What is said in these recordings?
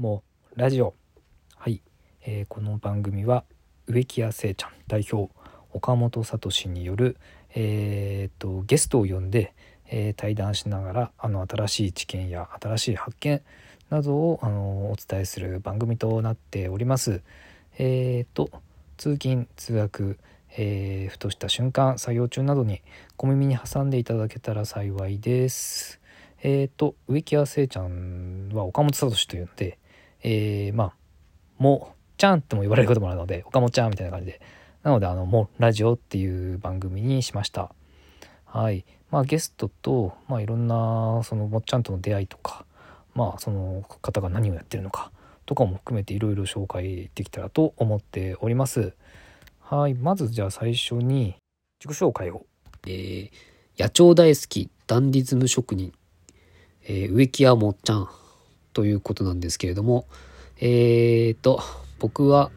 もラジオはい、えー、この番組は植木屋聖ちゃん代表岡本聡による、えーと、ゲストを呼んで、えー、対談しながらあの新しい知見や新しい発見などをあのお伝えする番組となっております。えーと通勤通学えー、ふとした瞬間作業中などに小耳に挟んでいただけたら幸いです。えっ、と植木屋聖ちゃんは岡本聡というので、えー、まあもちゃんとも言われることもあるので岡本ちゃんみたいな感じでなのであのもラジオっていう番組にしました。はいまあ、ゲストと、まあ、いろんなそのもっちゃんとの出会いとか、まあ、その方が何をやってるのかとかも含めていろいろ紹介できたらと思っております。はい。まずじゃあ最初に自己紹介を。えー、野鳥大好きダンディズム職人、えー、植木屋もっちゃんということなんですけれども、えーと、僕は、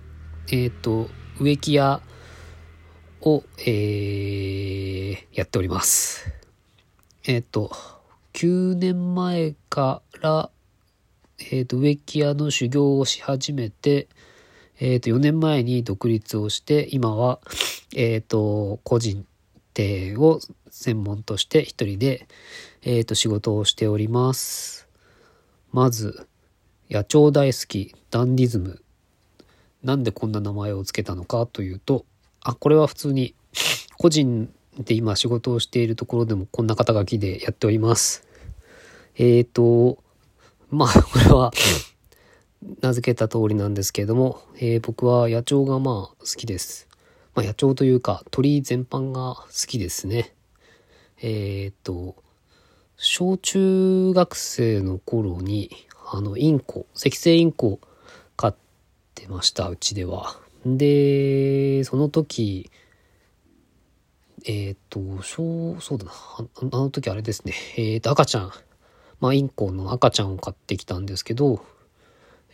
えーと、植木屋を、えー、やっております。えっ、ー、と、9年前から、えっ、ー、と、植木屋の修行をし始めて、えっ、ー、と、4年前に独立をして、今は、えっ、ー、と、個人店を専門として一人で、えっ、ー、と、仕事をしております。まず、野鳥大好き、ダンディズム。なんでこんな名前を付けたのかというと、あ、これは普通に、個人で今仕事をしているところでもこんな肩書きでやっております。えっ、と、まあ、これは、名付けた通りなんですけれども、えー、僕は野鳥がまあ好きです。まあ、野鳥というか鳥全般が好きですね。えー、っと、小中学生の頃に、あの、インコ、赤星インコ飼ってました、うちでは。で、その時、えー、っと、小、そうだな、あの時あれですね、えー、っと、赤ちゃん、まあ、インコの赤ちゃんを飼ってきたんですけど、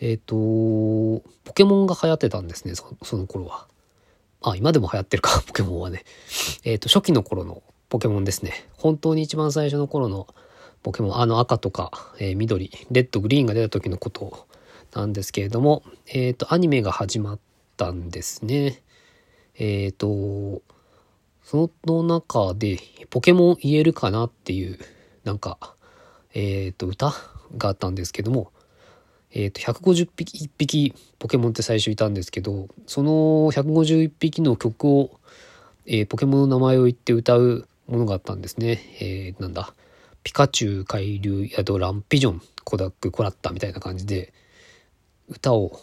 えっ、と、ポケモンが流行ってたんですね、その頃は。あ、今でも流行ってるか、ポケモンはね。えっ、と、初期の頃のポケモンですね。本当に一番最初の頃のポケモン、あの赤とか、えー、緑、レッド、グリーンが出た時のことなんですけれども、えっ、と、アニメが始まったんですね。えっ、と、その中で、ポケモン言えるかなっていう、なんか、えっ、と、歌があったんですけども、えっ、ー、と、150匹、1匹ポケモンって最初いたんですけど、その151匹の曲を、えー、ポケモンの名前を言って歌うものがあったんですね。えー、なんだ、ピカチュウ、海流、ヤドラン、ピジョン、コダック、コラッタみたいな感じで、歌を、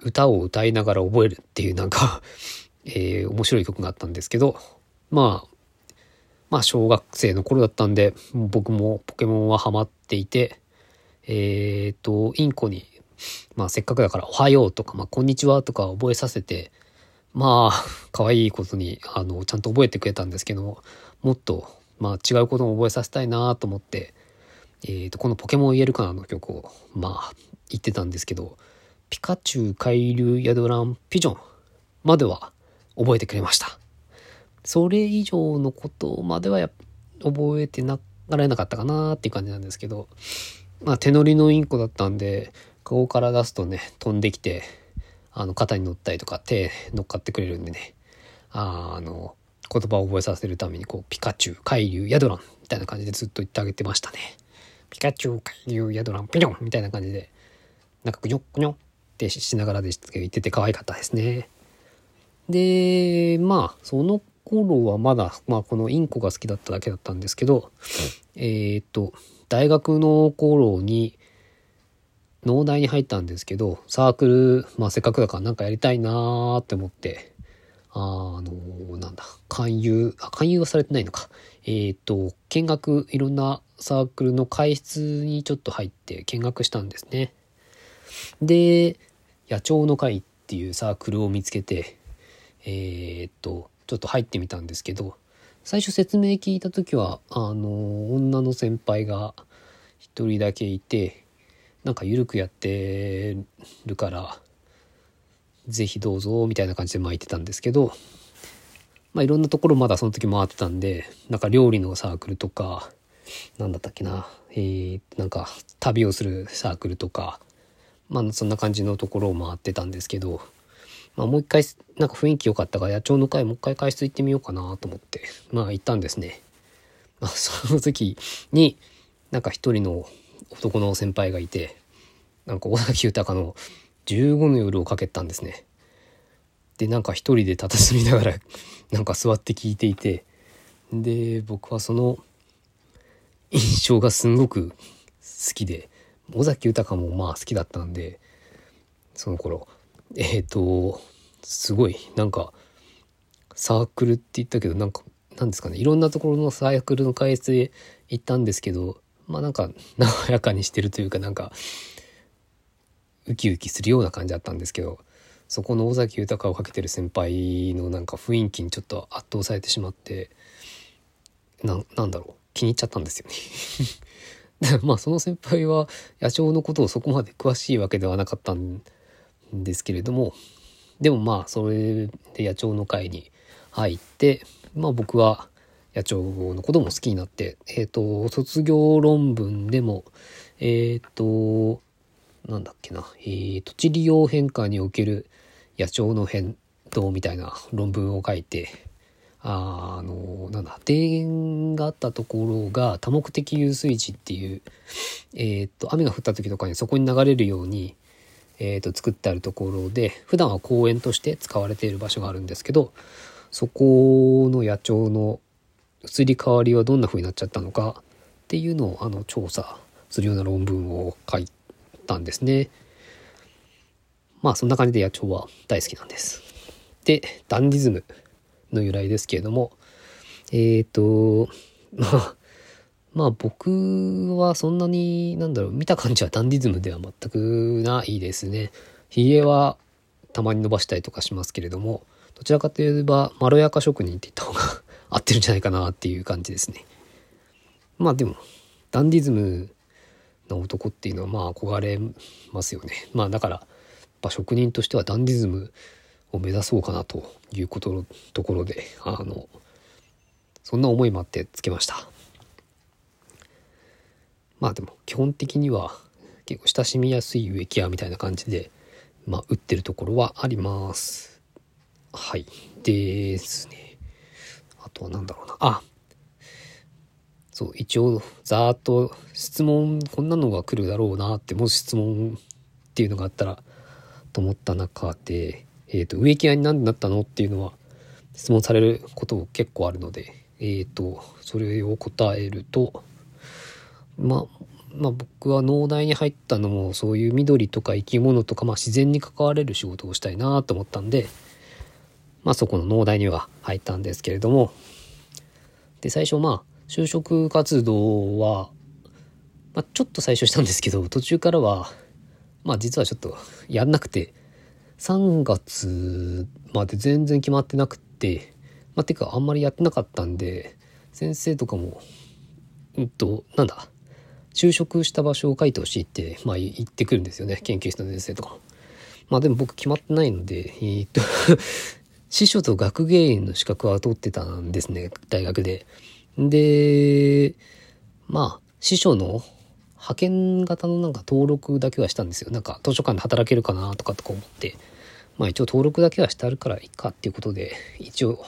歌を歌いながら覚えるっていうなんかえー、面白い曲があったんですけど、まあ、まあ小学生の頃だったんで、僕もポケモンはハマっていて、えっ、ー、と、インコに、まあせっかくだからおはようとか、まあこんにちはとか覚えさせて、まあ、可愛いことに、あの、ちゃんと覚えてくれたんですけども、もっと、まあ違うことも覚えさせたいなと思って、えっ、ー、と、このポケモン言えるかなの曲を、まあ、言ってたんですけど、ピカチュウ、海流、ヤドラン、ピジョンまでは覚えてくれました。それ以上のことまではや覚えてなられなかったかなっていう感じなんですけど、まあ手乗りのインコだったんで、顔から出すとね、飛んできて、あの、肩に乗ったりとか手乗っかってくれるんでね、ああの、言葉を覚えさせるために、こう、ピカチュウ、海流、ヤドランみたいな感じでずっと言ってあげてましたね。ピカチュウ、海流、ヤドラン、ピョンみたいな感じで、なんかくにょくにょってしながらでしたけど、言ってて可愛かったですね。で、まあ、その頃はまだ、まあ、このインコが好きだっただけだったんですけど、えー、っと、大学の頃に農大に入ったんですけど、サークル、まあせっかくだからなんかやりたいなーって思って、あの、なんだ、勧誘、あ、勧誘はされてないのか。えっ、ー、と、見学、いろんなサークルの会室にちょっと入って見学したんですね。で、野鳥の会っていうサークルを見つけて、えっ、と、ちょっと入ってみたんですけど、最初説明聞いた時はあの女の先輩が一人だけいてなんか緩くやってるから是非どうぞみたいな感じで巻いてたんですけどまあいろんなところまだその時回ってたんでなんか料理のサークルとか何だったっけなえー、なんか旅をするサークルとかまあそんな感じのところを回ってたんですけど、まあもう一回なんか雰囲気良かったから野鳥の会もう一回解説行ってみようかなと思ってまあ行ったんですね。まあその時になんか一人の男の先輩がいてなんか尾崎豊の15の夜をかけたんですね。でなんか一人で佇みながら なんか座って聞いていてで僕はその印象がすんごく好きで尾崎豊もまあ好きだったんでその頃えっ、ー、とすごいなんかサークルって言ったけどなんかなんですかねいろんなところのサークルの開発へ行ったんですけどまあなんか和やかにしてるというかなんかウキウキするような感じだったんですけどそこの尾崎豊をかけてる先輩のなんか雰囲気にちょっと圧倒されてしまってななんだろう。気に入っちゃったんですよね。まあその先輩は野鳥のことをそこまで詳しいわけではなかったんですけれどもでもまあそれで野鳥の会に入ってまあ僕は野鳥のことも好きになってえっ、ー、と卒業論文でもえっ、ー、となんだっけな、えー、と地理用変化における野鳥の変動みたいな論文を書いてああのなんだ庭園があったところが多目的遊水地っていう、えー、と雨が降った時とかにそこに流れるように、え、っと作ってあるところで普段は公園として使われている場所があるんですけどそこの野鳥の移り変わりはどんな風になっちゃったのかっていうのをあの調査するような論文を書いたんですね。まあそんな感じで野鳥は大好きなんです。で、ダンディズムの由来ですけれども、えっ、ー、と、まあ、まあ僕はそんなに、なんだろう、見た感じはダンディズムでは全くないですね。髭はたまに伸ばしたりとかしますけれども、どちらかといえば、まろやか職人って言った方が合ってるんじゃないかなっていう感じですね。まあでも、ダンディズムの男っていうのはまあ憧れますよね。まあだから、ぱ職人としてはダンディズムを目指そうかなということのところであのそんな思いもあってつけましたまあでも基本的には結構親しみやすい植木屋みたいな感じでまあ売ってるところはありますはいですねあとは何だろうな。あそう一応ざーっと質問こんなのが来るだろうなってもし質問っていうのがあったらと思った中で、えーと、植木屋に何でなったのっていうのは質問されること結構あるので、えーと、それを答えると、まあ、まあ僕は農大に入ったのもそういう緑とか生き物とか、まあ、自然に関われる仕事をしたいなと思ったんで、まあ、そこの農大には入ったんですけれどもで最初まあ就職活動は、まあ、ちょっと最初したんですけど途中からはまあ実はちょっとやんなくて、3月まで全然決まってなくて、まあ、てかあんまりやってなかったんで、先生とかも、うんと、なんだ、就職した場所を書いてほしいって、まあ言ってくるんですよね。研究室の先生とかも。まあでも僕決まってないので、えー、っと司書と学芸員の資格は取ってたんですね、大学で。で、まあ、司書の派遣型のなんか登録だけはしたんですよ。なんか図書館で働けるかなとかとか思って。まあ一応登録だけはしてあるからいいかっていうことで、一応、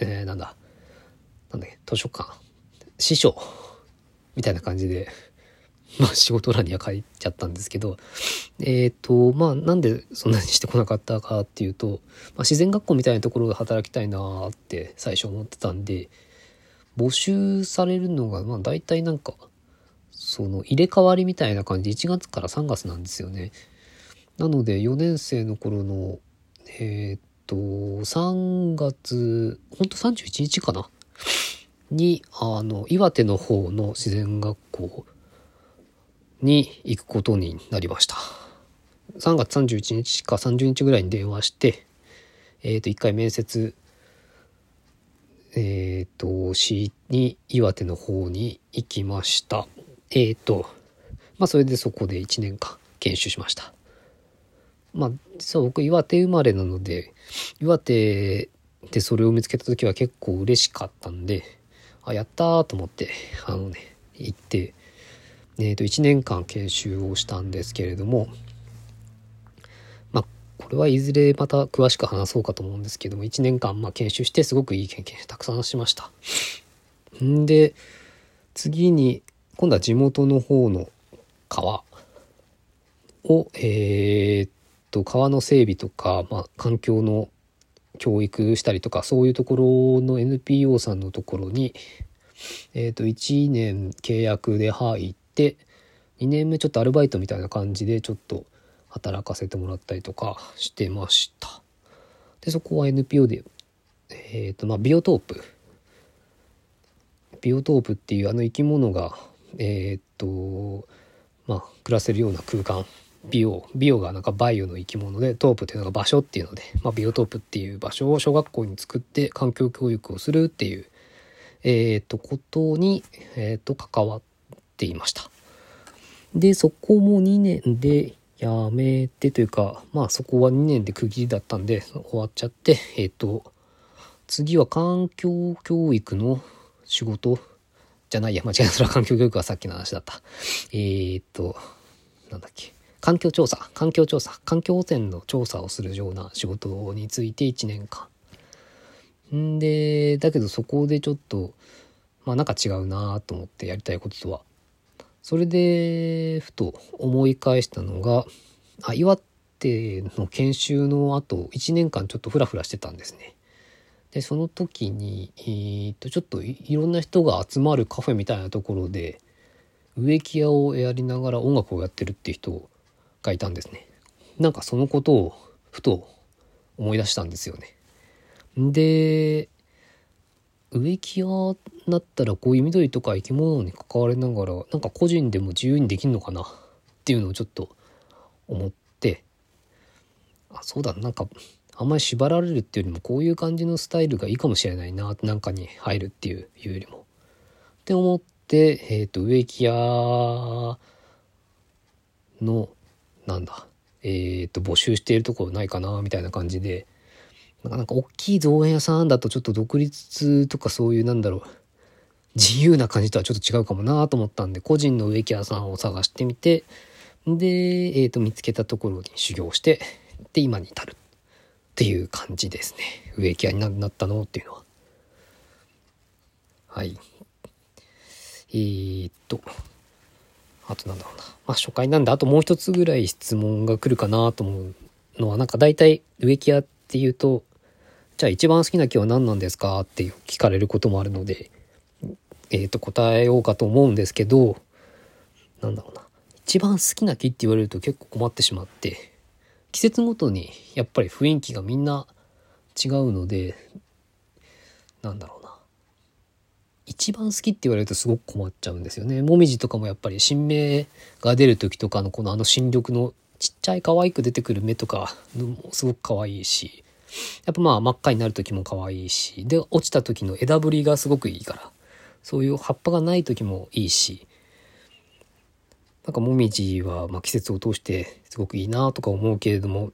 えー、なんだ、なんだっけ、図書館、師匠みたいな感じで、まあ仕事欄には書いちゃったんですけど、えっ、ー、と、まあなんでそんなにしてこなかったかっていうと、まあ、自然学校みたいなところで働きたいなって最初思ってたんで、募集されるのが、まあ大体なんか、その入れ替わりみたいな感じで1月から3月なんですよね。なので4年生の頃のえー、っと3月ほんと31日かな？にあの岩手の方の自然学校に行くことになりました。3月31日か30日ぐらいに電話して、えっ、と、一回面接、えっ、と、しに岩手の方に行きました。えっ、ー、と、まあそれでそこで1年間研修しました。まあ実は僕岩手生まれなので、岩手でそれを見つけた時は結構嬉しかったんで、あ、やったーと思って、あのね、行って、え、ー、と1年間研修をしたんですけれども、まあこれはいずれまた詳しく話そうかと思うんですけども、1年間まあ研修してすごくいい経験たくさんしました。んで、次に、今度は地元の方の川を、えー、っと、川の整備とか、まあ、環境の教育したりとか、そういうところの NPO さんのところに、えー、っと、1年契約で入って、2年目ちょっとアルバイトみたいな感じでちょっと働かせてもらったりとかしてました。で、そこは NPO で、えっ、と、まあ、ビオトープ。ビオトープっていうあの生き物が、えっ、と、まあ、暮らせるような空間。ビオ、ビオがなんかバイオの生き物で、トープっていうのが場所っていうので、まあ、ビオトープっていう場所を小学校に作って環境教育をするっていう、えっ、と、ことに、えっ、と、関わっていました。で、そこも2年で辞めてというか、まあそこは2年で区切りだったんで終わっちゃって、えっ、ー、と、次は環境教育の仕事じゃないや、間違えた。それは環境教育はさっきの話だった。えー、っと、なんだっけ。環境調査、環境調査、環境汚染の調査をするような仕事について1年間。んで、だけどそこでちょっと、まあなんか違うなと思ってやりたいこととはそれで、ふと思い返したのが、あ、岩手の研修の後、1年間ちょっとフラフラしてたんですね。で、その時に、えー、っと、ちょっといろんな人が集まるカフェみたいなところで、植木屋をやりながら音楽をやってるっていう人がいたんですね。なんかそのことをふと思い出したんですよね。で、植木屋だったらこういう緑とか生き物に関わりながらなんか個人でも自由にできるのかな？っていうのをちょっと思ってあそうだなんかあんまり縛られるっていうよりもこういう感じのスタイルがいいかもしれないななんかに入るっていうよりも。って思ってえっ、ー、と植木屋のなんだえっ、ー、と募集しているところないかなみたいな感じでなんか大きい造園屋さんだとちょっと独立とかそういうなんだろう、自由な感じとはちょっと違うかもなと思ったんで、個人の植木屋さんを探してみて、で、えっ、ー、と、見つけたところに修行して、で、今に至るっていう感じですね。植木屋になったのっていうのは。はい。えー、っと、あとなんだろうな。まあ初回なんで、あともう一つぐらい質問が来るかなと思うのは、なんか大体植木屋っていうと、じゃあ一番好きな木は何なんですか？って聞かれることもあるので、えっ、ー、と答えようかと思うんですけど、なんだろうな。一番好きな木って言われると結構困ってしまって、季節ごとにやっぱり雰囲気がみんな違うので、なんだろうな。一番好きって言われるとすごく困っちゃうんですよね。もみじとかもやっぱり新芽が出る時とかのこのあの新緑のちっちゃい可愛く出てくる目とかもすごく可愛いし、やっぱまあ真っ赤になる時も可愛いし、で、落ちた時の枝ぶりがすごくいいから、そういう葉っぱがない時もいいし、なんかもみじはま季節を通してすごくいいなとか思うけれども、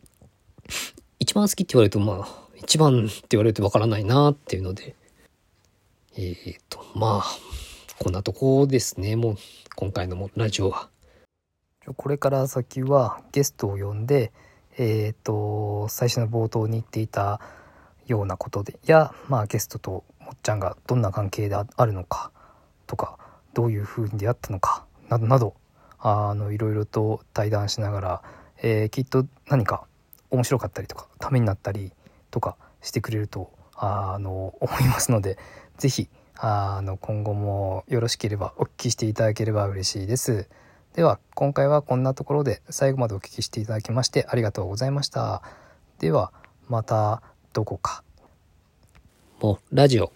一番好きって言われるとまあ、一番って言われるとわからないなっていうので、えっ、ー、と、まあ、こんなとこですね、もう今回のラジオは。これから先はゲストを呼んで、えっ、ー、と最初の冒頭に言っていたようなことでや、まあ、ゲストともっちゃんがどんな関係であるのかとかどういうふうに出会ったのかなどなどあのいろいろと対談しながら、えー、きっと何か面白かったりとかためになったりとかしてくれるとあの思いますので是非あの今後もよろしければお聞きしていただければ嬉しいです。では今回はこんなところで最後までお聞きしていただきましてありがとうございました。ではまたどこか。もうラジオ